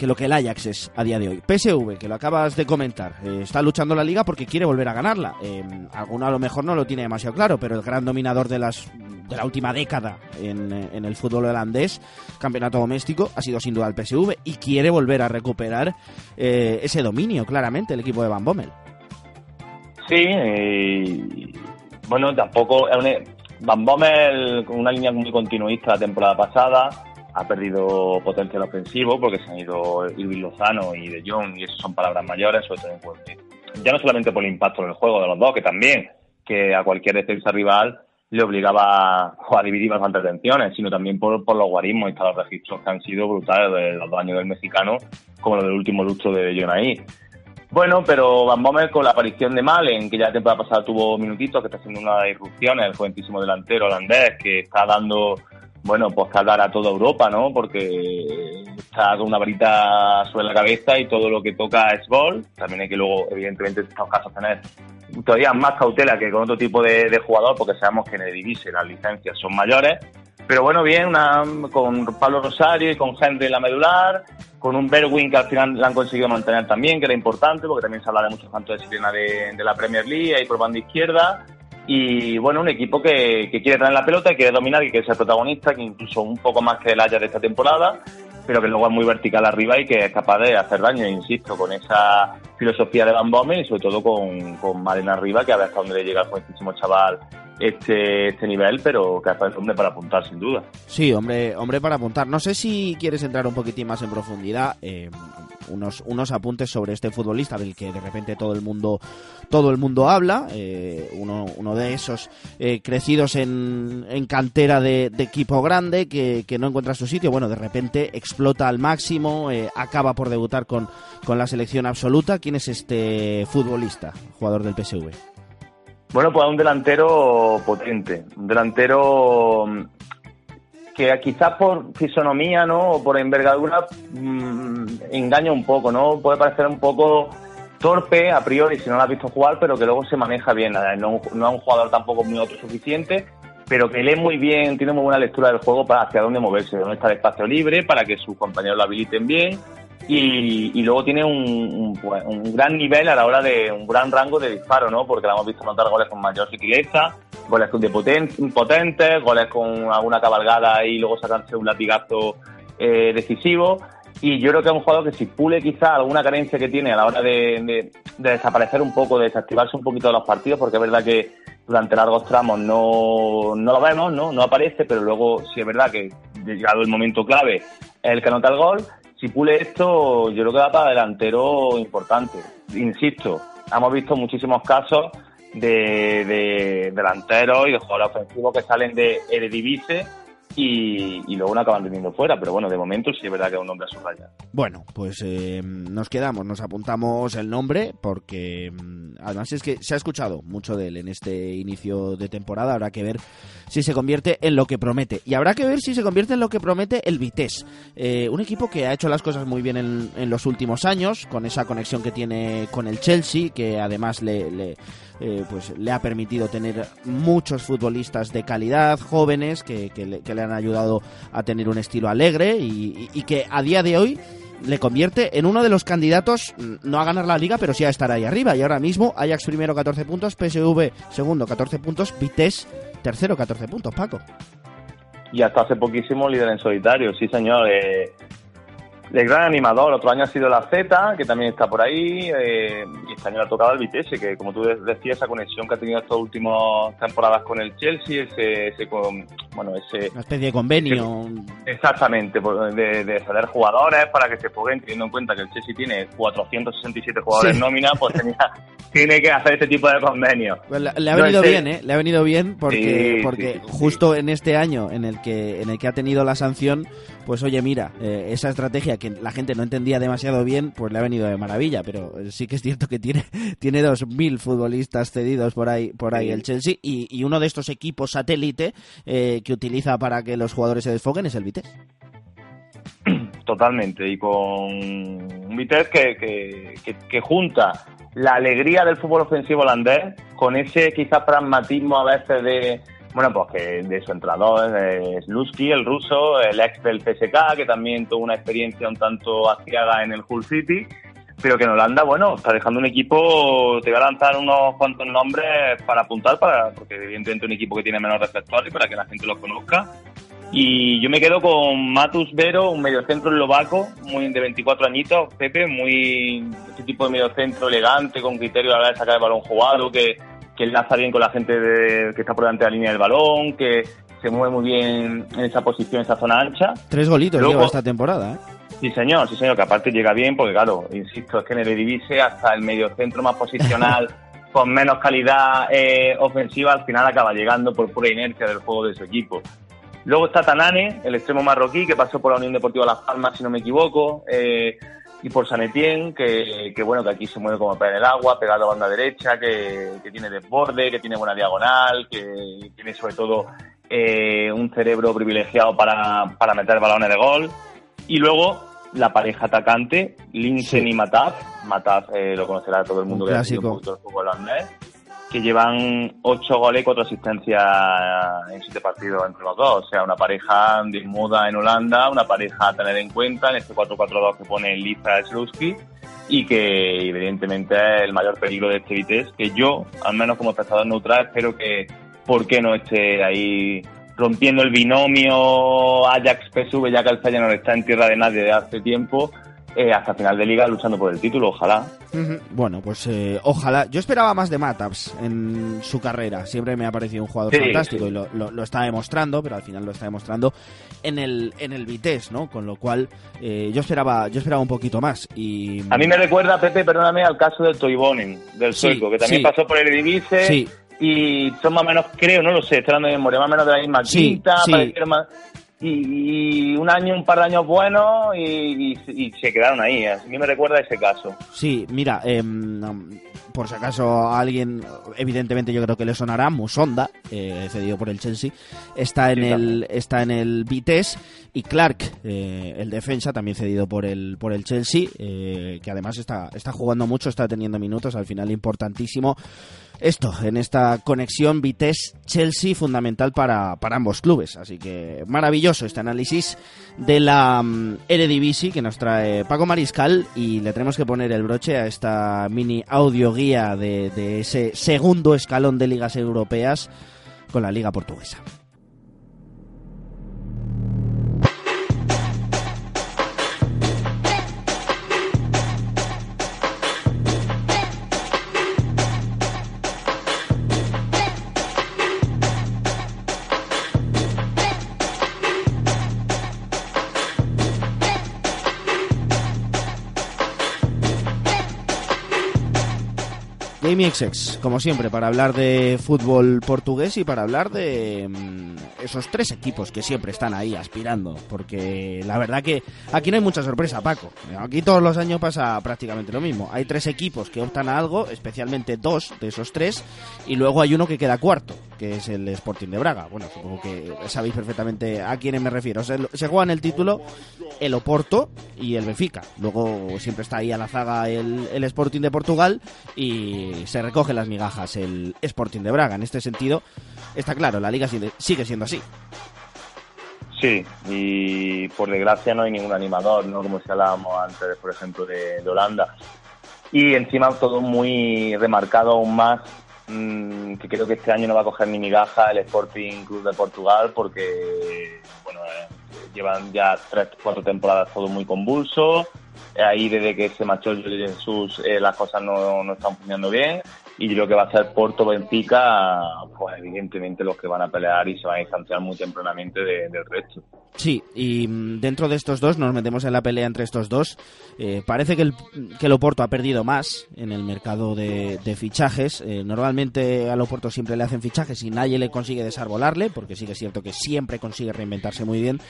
que lo que el Ajax es a día de hoy. PSV, que lo acabas de comentar, eh, está luchando la liga porque quiere volver a ganarla. Eh, alguno a lo mejor no lo tiene demasiado claro, pero el gran dominador de las de la última década en, en el fútbol holandés, campeonato doméstico, ha sido sin duda el PSV y quiere volver a recuperar eh, ese dominio, claramente, el equipo de Van Bommel. Sí, bueno, tampoco. Van Bommel, con una línea muy continuista la temporada pasada, ha perdido potencial ofensivo porque se han ido Irving Lozano y De Jong, y eso son palabras mayores, sobre todo en Ya no solamente por el impacto en el juego de los dos, que también, que a cualquier defensa rival le obligaba a dividir bastantes atenciones, sino también por, por los guarismos y los registros que han sido brutales de los dos años del mexicano, como los del último lustro de Jonaí. Bueno, pero Van Bommel con la aparición de Malen, que ya la temporada pasada tuvo minutitos, que está haciendo una irrupción, el joventísimo delantero holandés, que está dando, bueno, pues que a toda Europa, ¿no? Porque está con una varita sobre la cabeza y todo lo que toca es gol. También hay que luego, evidentemente, en estos casos tener todavía más cautela que con otro tipo de, jugador, porque sabemos que en el Divise las licencias son mayores. Pero bueno, bien, una, con Pablo Rosario y con Henry en la medular, con un Berwin que al final la han conseguido mantener también, que era importante, porque también se habla de muchos cantos de disciplina de, de la Premier League, ahí por banda izquierda. Y bueno, un equipo que, que quiere tener la pelota, que quiere dominar, y quiere ser protagonista, que incluso un poco más que el Haya de esta temporada pero que luego es muy vertical arriba y que es capaz de hacer daño, insisto, con esa filosofía de Van Bommel y sobre todo con, con Marina arriba, que a ver hasta dónde le llega el jovencísimo chaval este, este nivel, pero que es hombre para apuntar sin duda. Sí, hombre, hombre para apuntar. No sé si quieres entrar un poquitín más en profundidad, eh, unos, unos apuntes sobre este futbolista del que de repente todo el mundo, todo el mundo habla, eh, uno, uno de esos eh, crecidos en, en cantera de, equipo grande que, que, no encuentra su sitio, bueno, de repente explota al máximo, acaba por debutar con, con la selección absoluta. ¿Quién es este futbolista, jugador del PSV? Bueno, pues un delantero potente, un delantero que quizás por fisonomía, ¿no? O por envergadura mmm, engaña un poco, ¿no? Puede parecer un poco torpe a priori si no lo has visto jugar, pero que luego se maneja bien. No, no es un jugador tampoco muy autosuficiente, pero que lee muy bien, tiene muy buena lectura del juego para hacia dónde moverse, dónde está el espacio libre, para que sus compañeros lo habiliten bien y, luego tiene un, un, gran nivel a la hora de un gran rango de disparo, ¿no? Porque la hemos visto anotar goles con mayor sutileza, goles de potentes, goles con alguna cabalgada y luego sacarse un latigazo eh, decisivo. Y yo creo que es un jugador que si pule quizá alguna carencia que tiene a la hora de, desaparecer un poco, de desactivarse un poquito de los partidos, porque es verdad que durante largos tramos no, no lo vemos, ¿no? No aparece, pero luego sí es verdad que llegado el momento clave es el que anota el gol si pule esto, yo creo que va para delantero importante. Insisto, hemos visto muchísimos casos de, de delanteros y de jugadores ofensivos que salen de Eredivisie y, luego no acaban teniendo fuera. Pero bueno, de momento sí es verdad que es un nombre a subrayar. Bueno, pues eh, nos quedamos, nos apuntamos el nombre porque mm, además es que se ha escuchado mucho de él en este inicio de temporada. Habrá que ver si se convierte en lo que promete. Y habrá que ver si se convierte en lo que promete el Vitesse. Eh, un equipo que ha hecho las cosas muy bien en, los últimos años, con esa conexión que tiene con el Chelsea, que además le, eh, pues le ha permitido tener muchos futbolistas de calidad, jóvenes, que, que le, han ayudado a tener un estilo alegre y, que a día de hoy le convierte en uno de los candidatos, no a ganar la liga, pero sí a estar ahí arriba. Y ahora mismo Ajax primero 14 puntos, PSV segundo 14 puntos, Vitesse tercero 14 puntos, Paco. Y hasta hace poquísimo líder en solitario, sí señor. Eh, el gran animador. Otro año ha sido la Z, que también está por ahí, eh, y este año le ha tocado el Vitesse, que como tú decías, esa conexión que ha tenido estas últimas temporadas con el Chelsea, ese, ese bueno, ese... Una especie de convenio. exactamente, pues, de, de ceder jugadores para que se jueguen, teniendo en cuenta que el Chelsea tiene 467 jugadores sí. nómina, pues tenía, [LAUGHS] tiene que hacer este tipo de convenios. Pues le, ha venido bien, ¿eh? Le ha venido bien porque, sí, porque sí, justo en este año en el que en el que ha tenido la sanción, pues oye, mira, eh, esa estrategia que la gente no entendía demasiado bien, pues le ha venido de maravilla, pero sí que es cierto que tiene, [LAUGHS] tiene 2.000 futbolistas cedidos por ahí, por ahí el Chelsea y, y uno de estos equipos satélite eh, que utiliza para que los jugadores se desfoquen es el Vitesse. [CLEARS THROAT] Totalmente, y con un Vitesse que, que, que, que junta la alegría del fútbol ofensivo holandés con ese quizás pragmatismo a veces de bueno, pues que de su entrenador, eh, Slutsky, el ruso, el ex del PSK, que también tuvo una experiencia un tanto aciaga en el Hull City, pero que en Holanda, bueno, está dejando un equipo, te voy a lanzar unos cuantos nombres para apuntar, para porque evidentemente un equipo que tiene menos reflectores para que la gente los conozca. Y yo me quedo con Matus Vero, un mediocentro eslovaco, muy de 24 añitos, Pepe, muy este tipo de mediocentro elegante, con criterio a la hora de sacar el balón jugado, que que enlaza bien con la gente de, que está por delante de la línea del balón, que se mueve muy bien en esa posición, en esa zona ancha. Tres golitos Luego, lleva esta temporada, ¿eh? Sí, señor, sí, señor, que aparte llega bien, porque claro, insisto, es que en el Eredivisie hasta el mediocentro más posicional [LAUGHS] con menos calidad eh, ofensiva, al final acaba llegando por pura inercia del juego de su equipo. Luego está Tanane, el extremo marroquí, que pasó por la Unión Deportiva Las Palmas, si no me equivoco, eh, y por San Etienne, que, que, bueno, que aquí se mueve como pega en el agua, pegado a banda derecha, que, que tiene desborde, que tiene buena diagonal, que tiene sobre todo eh, un cerebro privilegiado para, para meter balones de gol. Y luego la pareja atacante, Linsen y Mataf. Mataf eh, lo conocerá todo el mundo Un que ha sido un poquito el fútbol holandés, que llevan ocho goles y cuatro asistencias en siete partidos entre los dos. O sea, una pareja de moda en Holanda, una pareja a tener en cuenta en este 4-4-2 que pone Lisa Slutsky y que evidentemente es el mayor peligro de este Vitesse, que yo, al menos como espectador neutral, espero que, ¿por qué no esté ahí rompiendo el binomio Ajax-PSV, ya que el Feyenoord está en tierra de nadie de hace tiempo, eh, hasta final de liga luchando por el título, ojalá. Bueno, pues eh, ojalá. Yo esperaba más de Mataps en su carrera. Siempre me ha parecido un jugador Sí, fantástico sí. y lo, lo- lo está demostrando, pero al final lo está demostrando en el en el Vitesse, ¿no? Con lo cual eh, yo esperaba yo esperaba un poquito más y A mí me recuerda, Pepe, perdóname, al caso del Toivonen, del Sí, sueco, que también pasó por el Eredivisie sí, y son más o menos, creo, no lo sé, estoy hablando de memoria, más o menos de la misma Sí, quinta, sí. más- y, y un año, un par de años buenos y, y- y se quedaron ahí. A mí me recuerda ese caso. sí, mira, em, por si acaso a alguien, evidentemente yo creo que le sonará, Musonda, eh, cedido por el Chelsea, está en Sí, el está en el Vitesse y Clark, eh, el defensa, también cedido por el por el Chelsea, eh, que además está está jugando mucho, está teniendo minutos, al final importantísimo. Esto, en esta conexión Vitesse-Chelsea, fundamental para, ambos clubes. Así que maravilloso este análisis de la mm, Eredivisie que nos trae Paco Mariscal y le tenemos que poner el broche a esta mini audio guía de ese segundo escalón de ligas europeas con la liga portuguesa. Jamie XX, como siempre, para hablar de fútbol portugués y para hablar de mm, esos tres equipos que siempre están ahí aspirando. Porque la verdad que aquí no hay mucha sorpresa, Paco. Aquí todos los años pasa prácticamente lo mismo. Hay tres equipos que optan a algo, especialmente dos de esos tres, y luego hay uno que queda cuarto, que es el Sporting de Braga. Bueno, supongo que sabéis perfectamente a quiénes me refiero. Se, se juegan el título el Oporto y el Benfica. Luego siempre está ahí a la zaga el, el Sporting de Portugal y se recoge las migajas el Sporting de Braga. En este sentido, está claro, la liga sigue siendo así. Sí, y por desgracia no hay ningún animador, ¿no? Como si hablábamos antes, por ejemplo, de, de Holanda. Y encima todo muy remarcado aún más, mmm, que creo que este año no va a coger ni migaja el Sporting Club de Portugal porque, bueno, eh, llevan ya tres, cuatro temporadas todo muy convulso. Ahí desde que se marchó Jesús eh, las cosas no, no están funcionando bien y lo que va a ser Porto Benfica, pues evidentemente los que van a pelear y se van a distanciar muy tempranamente de- del resto. Sí, y mm, dentro de estos dos nos metemos en la pelea entre estos dos. Eh, parece que el, que el Oporto ha perdido más en el mercado de, fichajes. Eh, normalmente al Oporto siempre le hacen fichajes y nadie le consigue desarbolarle, porque sí que es cierto que siempre consigue reinventarse muy bien.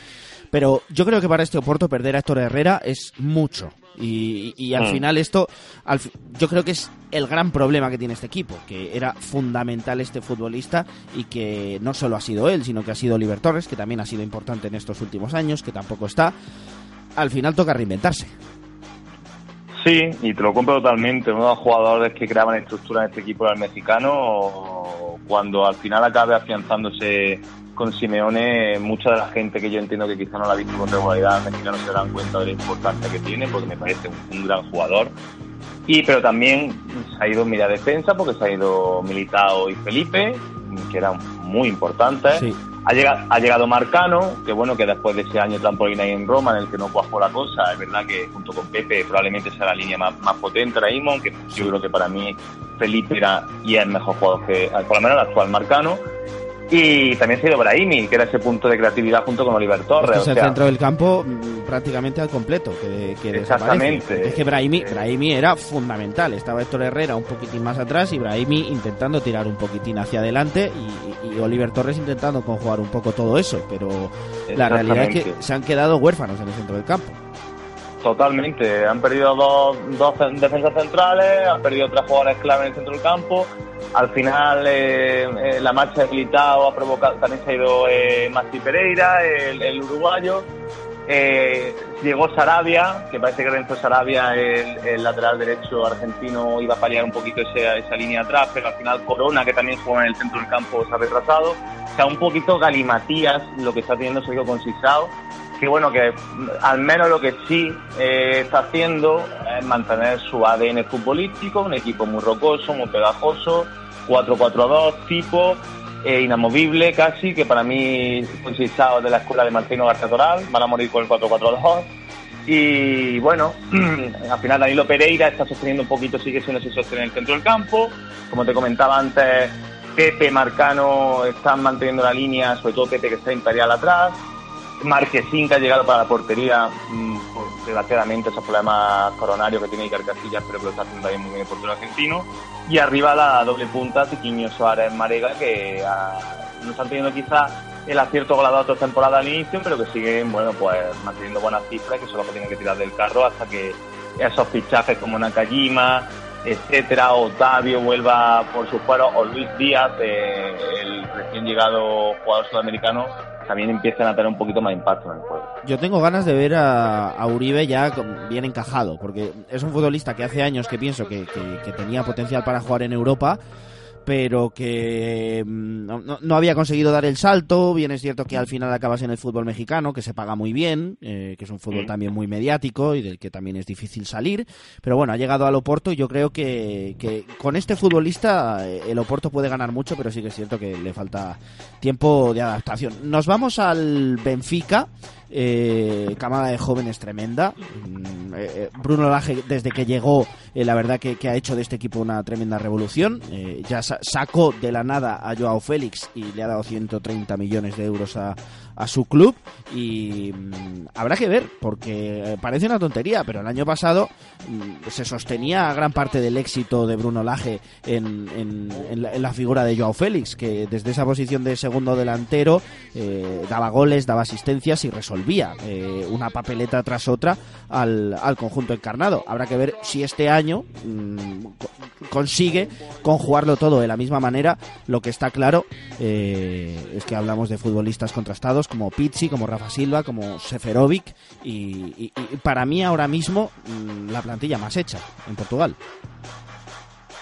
Pero yo creo que para este Oporto perder a Héctor Herrera es mucho. Y, y al Mm. final esto, al yo creo que es el gran problema que tiene este equipo, que era fundamental este futbolista y que no solo ha sido él, sino que ha sido Oliver Torres, que también ha sido importante en estos últimos años, que tampoco está. Al final toca reinventarse. Sí, y te lo compro totalmente. Uno de los jugadores que creaban estructura en este equipo era el mexicano. Cuando al final acabe afianzándose con Simeone, mucha de la gente que yo entiendo que quizá no la ha visto con regularidad, al mexicano se dan cuenta de la importancia que tiene, porque me parece un, un gran jugador. Y pero también se ha ido Mira Defensa, porque se ha ido Militao y Felipe, que eran muy importantes. Sí. Ha llegado, ha llegado Marcano, que bueno, que después de ese año trampolín ahí en Roma, en el que no cuajó la cosa, es verdad que junto con Pepe probablemente sea la línea más, más potente ahora mismo, aunque yo creo que para mí Felipe era y es mejor jugador que, por lo menos el actual Marcano. Y también se ha ido Brahimi, que era ese punto de creatividad junto con Oliver Torres. Es el centro del campo mm, prácticamente al completo. Que, que Exactamente. Es que Brahimi, Brahimi era fundamental. Estaba Héctor Herrera un poquitín más atrás y Brahimi intentando tirar un poquitín hacia adelante y, y Oliver Torres intentando conjugar un poco todo eso. Pero la realidad es que se han quedado huérfanos en el centro del campo. Totalmente, han perdido dos, dos defensas centrales, han perdido tres jugadores clave en el centro del campo. Al final, eh, eh, la marcha de Militao ha provocado, también se ha ido eh, Maxi Pereira, el, uruguayo. Eh, llegó Sarabia, que parece que dentro de Sarabia, el, lateral derecho argentino, iba a paliar un poquito esa, esa línea atrás, pero al final Corona, que también juega en el centro del campo, se ha retrasado. O sea, un poquito galimatías lo que está teniendo Sergio Concisao que bueno, que al menos lo que sí eh, está haciendo es mantener su ADN futbolístico, un equipo muy rocoso, muy pegajoso, 4-4-2 tipo, eh, inamovible casi, que para mí consistado de la escuela de Martino García Toral, van a morir con el 4-4-2. Y bueno, [CLEARS THROAT] al final Danilo Pereira está sosteniendo un poquito, sigue siendo ese sostiene en el centro del campo. Como te comentaba antes, Pepe, Marcano están manteniendo la línea, sobre todo Pepe que está imperial atrás. Marquesín que ha llegado para la portería, mmm, desgraciadamente esos problemas coronarios que tiene Icar Casillas, pero que lo está haciendo también muy bien el portero argentino. Y arriba la doble punta, Tiquiño Suárez Marega, que ah, no están teniendo quizás el acierto goleador otra temporada al inicio, pero que siguen, bueno, pues manteniendo buenas cifras, que son los que tienen que tirar del carro hasta que esos fichajes como Nakajima, etcétera, Otavio vuelva por su fuero, o Luis Díaz, eh, el recién llegado jugador sudamericano, también empiezan a tener un poquito más impacto en el juego. Yo tengo ganas de ver a, Uribe ya bien encajado, porque es un futbolista que hace años que pienso que, que tenía potencial para jugar en Europa pero que mm, no, había conseguido dar el salto. Bien es cierto que al final acabas en el fútbol mexicano, que se paga muy bien, eh, que es un fútbol también muy mediático y del que también es difícil salir. Pero bueno, ha llegado al Oporto y yo creo que, que con este futbolista eh, el Oporto puede ganar mucho, pero sí que es cierto que le falta tiempo de adaptación. Nos vamos al Benfica eh, camada de jóvenes tremenda. Mm, eh, eh, Bruno Lage, desde que llegó, eh, la verdad que, ha hecho de este equipo una tremenda revolución. ya sacó de la nada a Joao Félix y le ha dado 130 millones de euros a, a su club y mm, habrá que ver porque parece una tontería pero el año pasado mm, se sostenía gran parte del éxito de Bruno Lage en, en, la, figura de Joao Félix que desde esa posición de segundo delantero daba goles, daba asistencias y resolvía eh, una papeleta tras otra al, al, conjunto encarnado. Habrá que ver si este año mm, consigue conjugarlo todo de la misma manera. Lo que está claro eh, es que hablamos de futbolistas contrastados como Pizzi, como Rafa Silva, como Seferovic y, para mí ahora mismo mm, la plantilla más hecha en Portugal.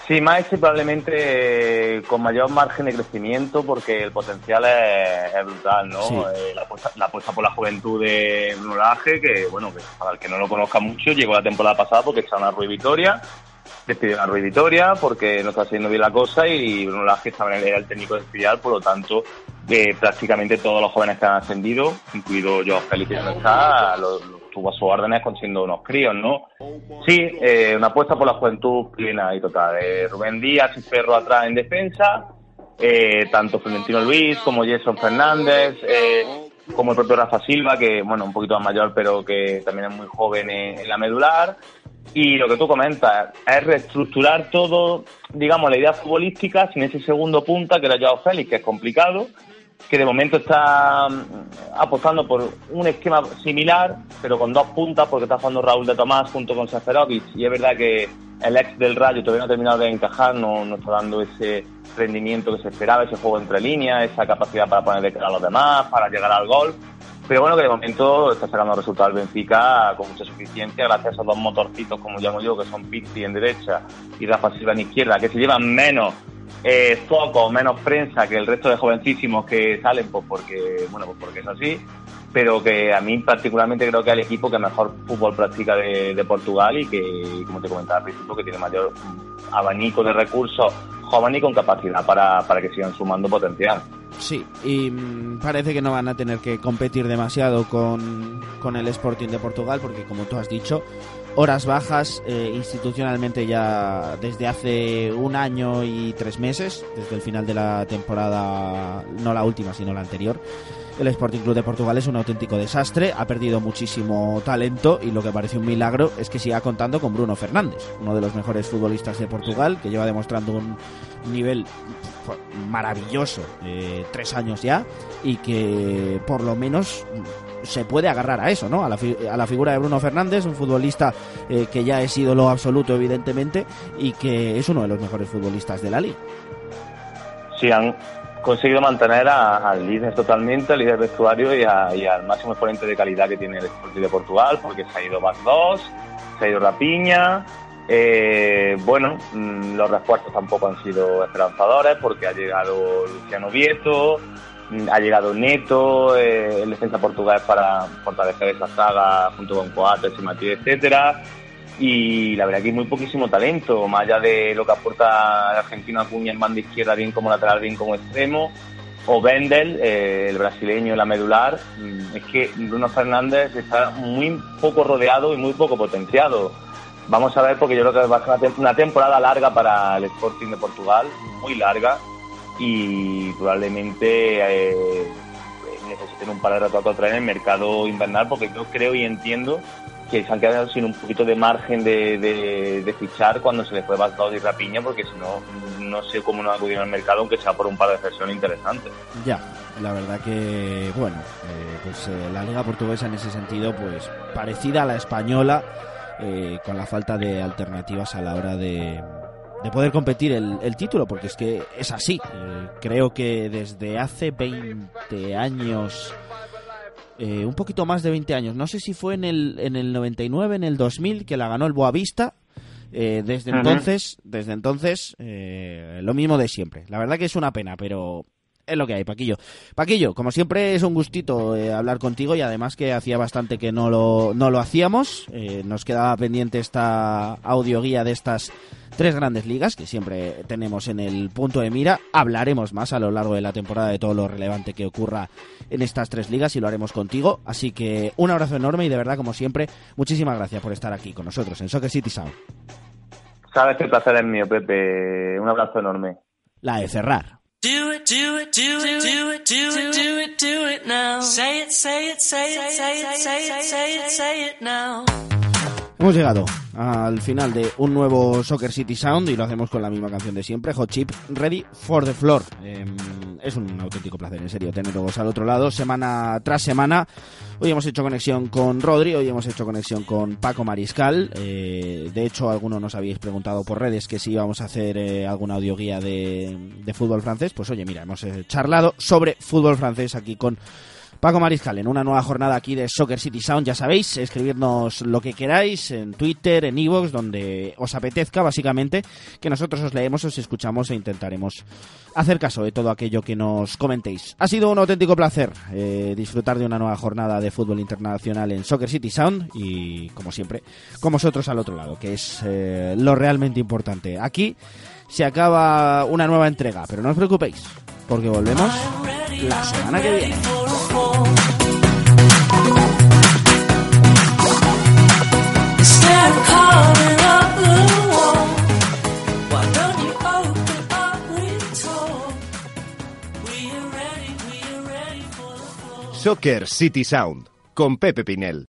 Sí, Maestri probablemente eh, con mayor margen de crecimiento porque el potencial es, brutal, ¿no? Eh, la, apuesta, por la juventud de Bruno que bueno, que para el que no lo conozca mucho, llegó la temporada pasada porque está en Rui Vitoria, despidió a Rui Vitoria porque no está haciendo bien la cosa y Bruno el, era el técnico de especial, por lo tanto, eh, prácticamente todos los jóvenes que han ascendido, incluido yo, Felipe, que no está, tuvo a sus órdenes con siendo unos críos, ¿no? Sí, eh, una apuesta por la juventud plena y total. Eh, Rubén Díaz y Ferro atrás en defensa, eh, tanto Florentino Luis como Jason Fernández, como el propio Rafa Silva, que, bueno, un poquito más mayor, pero que también es muy joven en, la medular. Y lo que tú comentas es reestructurar todo, digamos, la idea futbolística sin ese segundo punta que era Joao Félix, que es complicado, que de momento está mm, apostando por un esquema similar, pero con dos puntas, porque está jugando Raúl de Tomás junto con Seferovic, y es verdad que el ex del Rayo todavía no ha terminado de encajar, no, no está dando ese rendimiento que se esperaba, ese juego entre líneas, esa capacidad para poner de cara a los demás, para llegar al gol. Pero bueno, que de momento está sacando resultados Benfica con mucha suficiencia gracias a esos dos motorcitos, como llamo yo, que son Pizzi en derecha y Rafa Silva en izquierda, que se llevan menos eh, foco, menos prensa que el resto de jovencísimos que salen, pues porque, bueno, pues porque es así, pero que a mí particularmente creo que es el equipo que mejor fútbol practica de, Portugal y que, como te comentaba al principio, que tiene mayor abanico de recursos jóvenes y con capacidad para, para que sigan sumando potencial. Sí, y mm, parece que no van a tener que competir demasiado con, con el Sporting de Portugal, porque como tú has dicho, horas bajas eh, institucionalmente ya desde hace un año y tres meses, desde el final de la temporada, no la última, sino la anterior. El Sporting Club de Portugal es un auténtico desastre, ha perdido muchísimo talento y lo que parece un milagro es que siga contando con Bruno Fernández, uno de los mejores futbolistas de Portugal, que lleva demostrando un nivel maravilloso eh, tres años ya y que por lo menos se puede agarrar a eso, ¿no? A la, a la figura de Bruno Fernández, un futbolista eh, que ya es ídolo absoluto, evidentemente, y que es uno de los mejores futbolistas de la liga. Sí, han conseguido mantener al líder totalmente, al líder vestuario y, al máximo exponente de calidad que tiene el Sporting de Portugal, porque se ha ido Bas 2, se ha ido Rapiña. Eh, bueno, mm, los refuerzos tampoco han sido esperanzadores porque ha llegado Luciano Vieto, ha llegado Neto, eh, el defensa portugués para fortalecer esa saga junto con Coates y Matías, etcétera. Y la verdad que hay muy poquísimo talento, más allá de lo que aporta el argentino Acuña en banda izquierda, bien como lateral, bien como extremo, o Bendel, eh, el brasileño, la medular, mm, es que Bruno Fernández está muy poco rodeado y muy poco potenciado. Vamos a ver, porque yo creo que va a ser una temporada larga para el Sporting de Portugal, muy larga, y probablemente eh, necesiten un par de rato a en el mercado invernal porque yo creo y entiendo que se han quedado sin un poquito de margen de, fichar cuando se les fue Bastos y Rapiña porque si no, no sé cómo no acudieron al mercado aunque sea por un par de sesiones interesantes. Ya, la verdad que, bueno, eh, pues eh, la liga portuguesa en ese sentido pues parecida a la española con la falta de alternativas a la hora de de poder competir el, título, porque es que es así. Eh, creo que desde hace 20 años, eh, un poquito más de 20 años, no sé si fue en el, en el 99, en el 2000, que la ganó el Boavista. Eh, desde entonces, desde entonces, lo mismo de siempre. La verdad que es una pena, pero es lo que hay, Paquillo. Paquillo, como siempre es un gustito hablar contigo y además que hacía bastante que no lo, no lo hacíamos. nos quedaba pendiente esta audioguía de estas tres grandes ligas que siempre tenemos en el punto de mira. Hablaremos más a lo largo de la temporada de todo lo relevante que ocurra en estas tres ligas y lo haremos contigo. Así que un abrazo enorme y de verdad, como siempre, muchísimas gracias por estar aquí con nosotros en Soccer City Sound. Sabes que el placer es mío, Pepe. Un abrazo enorme. La de cerrar. Do it, do it, do it, do it, do it, do it, do it now. Say it, say it, say it, say it, say it, say it, say it now. Hemos llegado al final de un nuevo Soccer City Sound y lo hacemos con la misma canción de siempre, Hot Chip, Ready for the Floor. Em, es un auténtico placer, en serio, teneros al otro lado semana tras semana. Hoy hemos hecho conexión con Rodri, hoy hemos hecho conexión con Paco Mariscal. Eh, de hecho, algunos nos habíais preguntado por redes que si íbamos a hacer eh, alguna audioguía de, de fútbol francés. Pues oye, mira, hemos eh, charlado sobre fútbol francés aquí con Paco Mariscal, en una nueva jornada aquí de Soccer City Sound, ya sabéis, escribirnos lo que queráis en Twitter, en Evox, donde os apetezca, básicamente, que nosotros os leemos, os escuchamos e intentaremos hacer caso de todo aquello que nos comentéis. Ha sido un auténtico placer eh, disfrutar de una nueva jornada de fútbol internacional en Soccer City Sound y, como siempre, con vosotros al otro lado, que es eh, lo realmente importante. Aquí se acaba una nueva entrega, pero no os preocupéis, porque volvemos la semana que viene. Soccer City Sound con Pepe Pinel.